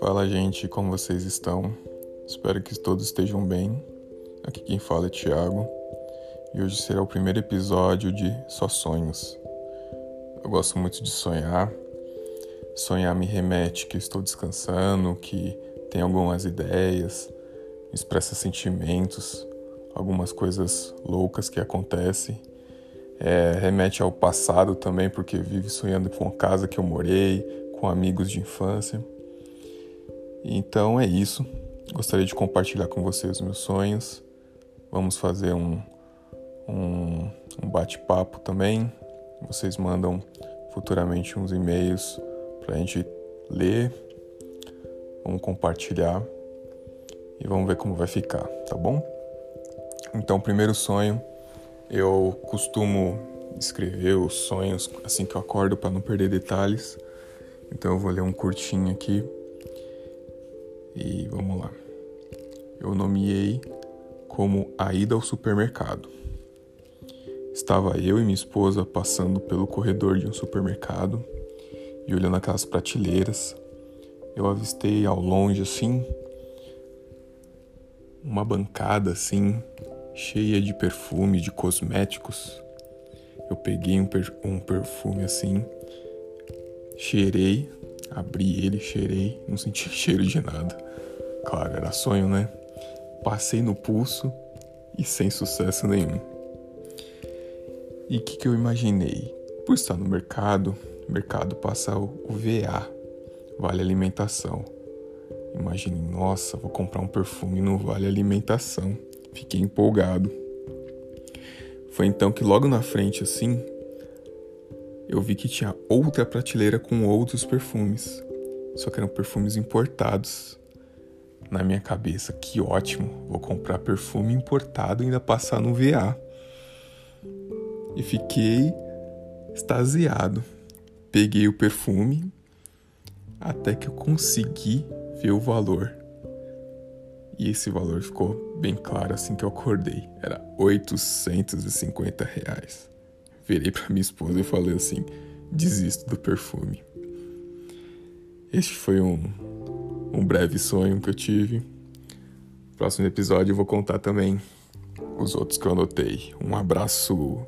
Fala, gente, como vocês estão? Espero que todos estejam bem. Aqui quem fala é Thiago e hoje será o primeiro episódio de Só Sonhos. Eu gosto muito de sonhar. Sonhar me remete que estou descansando, que tenho algumas ideias, expressa sentimentos, algumas coisas loucas que acontecem. É, remete ao passado também, porque vive sonhando com a casa que eu morei, com amigos de infância. Então é isso. Gostaria de compartilhar com vocês meus sonhos. Vamos fazer um, um, um bate-papo também. Vocês mandam futuramente uns e-mails para a gente ler. Vamos compartilhar e vamos ver como vai ficar, tá bom? Então, primeiro sonho, eu costumo escrever os sonhos assim que eu acordo para não perder detalhes. Então, eu vou ler um curtinho aqui e vamos lá. Eu nomeei como a ida ao supermercado. Estava eu e minha esposa passando pelo corredor de um supermercado e olhando aquelas prateleiras, eu avistei ao longe assim uma bancada assim cheia de perfume, de cosméticos. Eu peguei um, per um perfume assim, cheirei Abri ele, cheirei, não senti cheiro de nada. Claro, era sonho, né? Passei no pulso e sem sucesso nenhum. E o que, que eu imaginei? Por estar no mercado, o mercado passa o, VA, Vale Alimentação. Imaginei, nossa, vou comprar um perfume no Vale Alimentação. Fiquei empolgado. Foi então que logo na frente, assim, eu vi que tinha outra prateleira com outros perfumes, só que eram perfumes importados. Na minha cabeça, que ótimo, vou comprar perfume importado e ainda passar no VA. E fiquei extasiado. Peguei o perfume até que eu consegui ver o valor. E esse valor ficou bem claro assim que eu acordei. Era 850 reais virei para minha esposa e falei assim: desisto do perfume. Este foi um, um breve sonho que eu tive. Próximo episódio eu vou contar também os outros que eu anotei. Um abraço.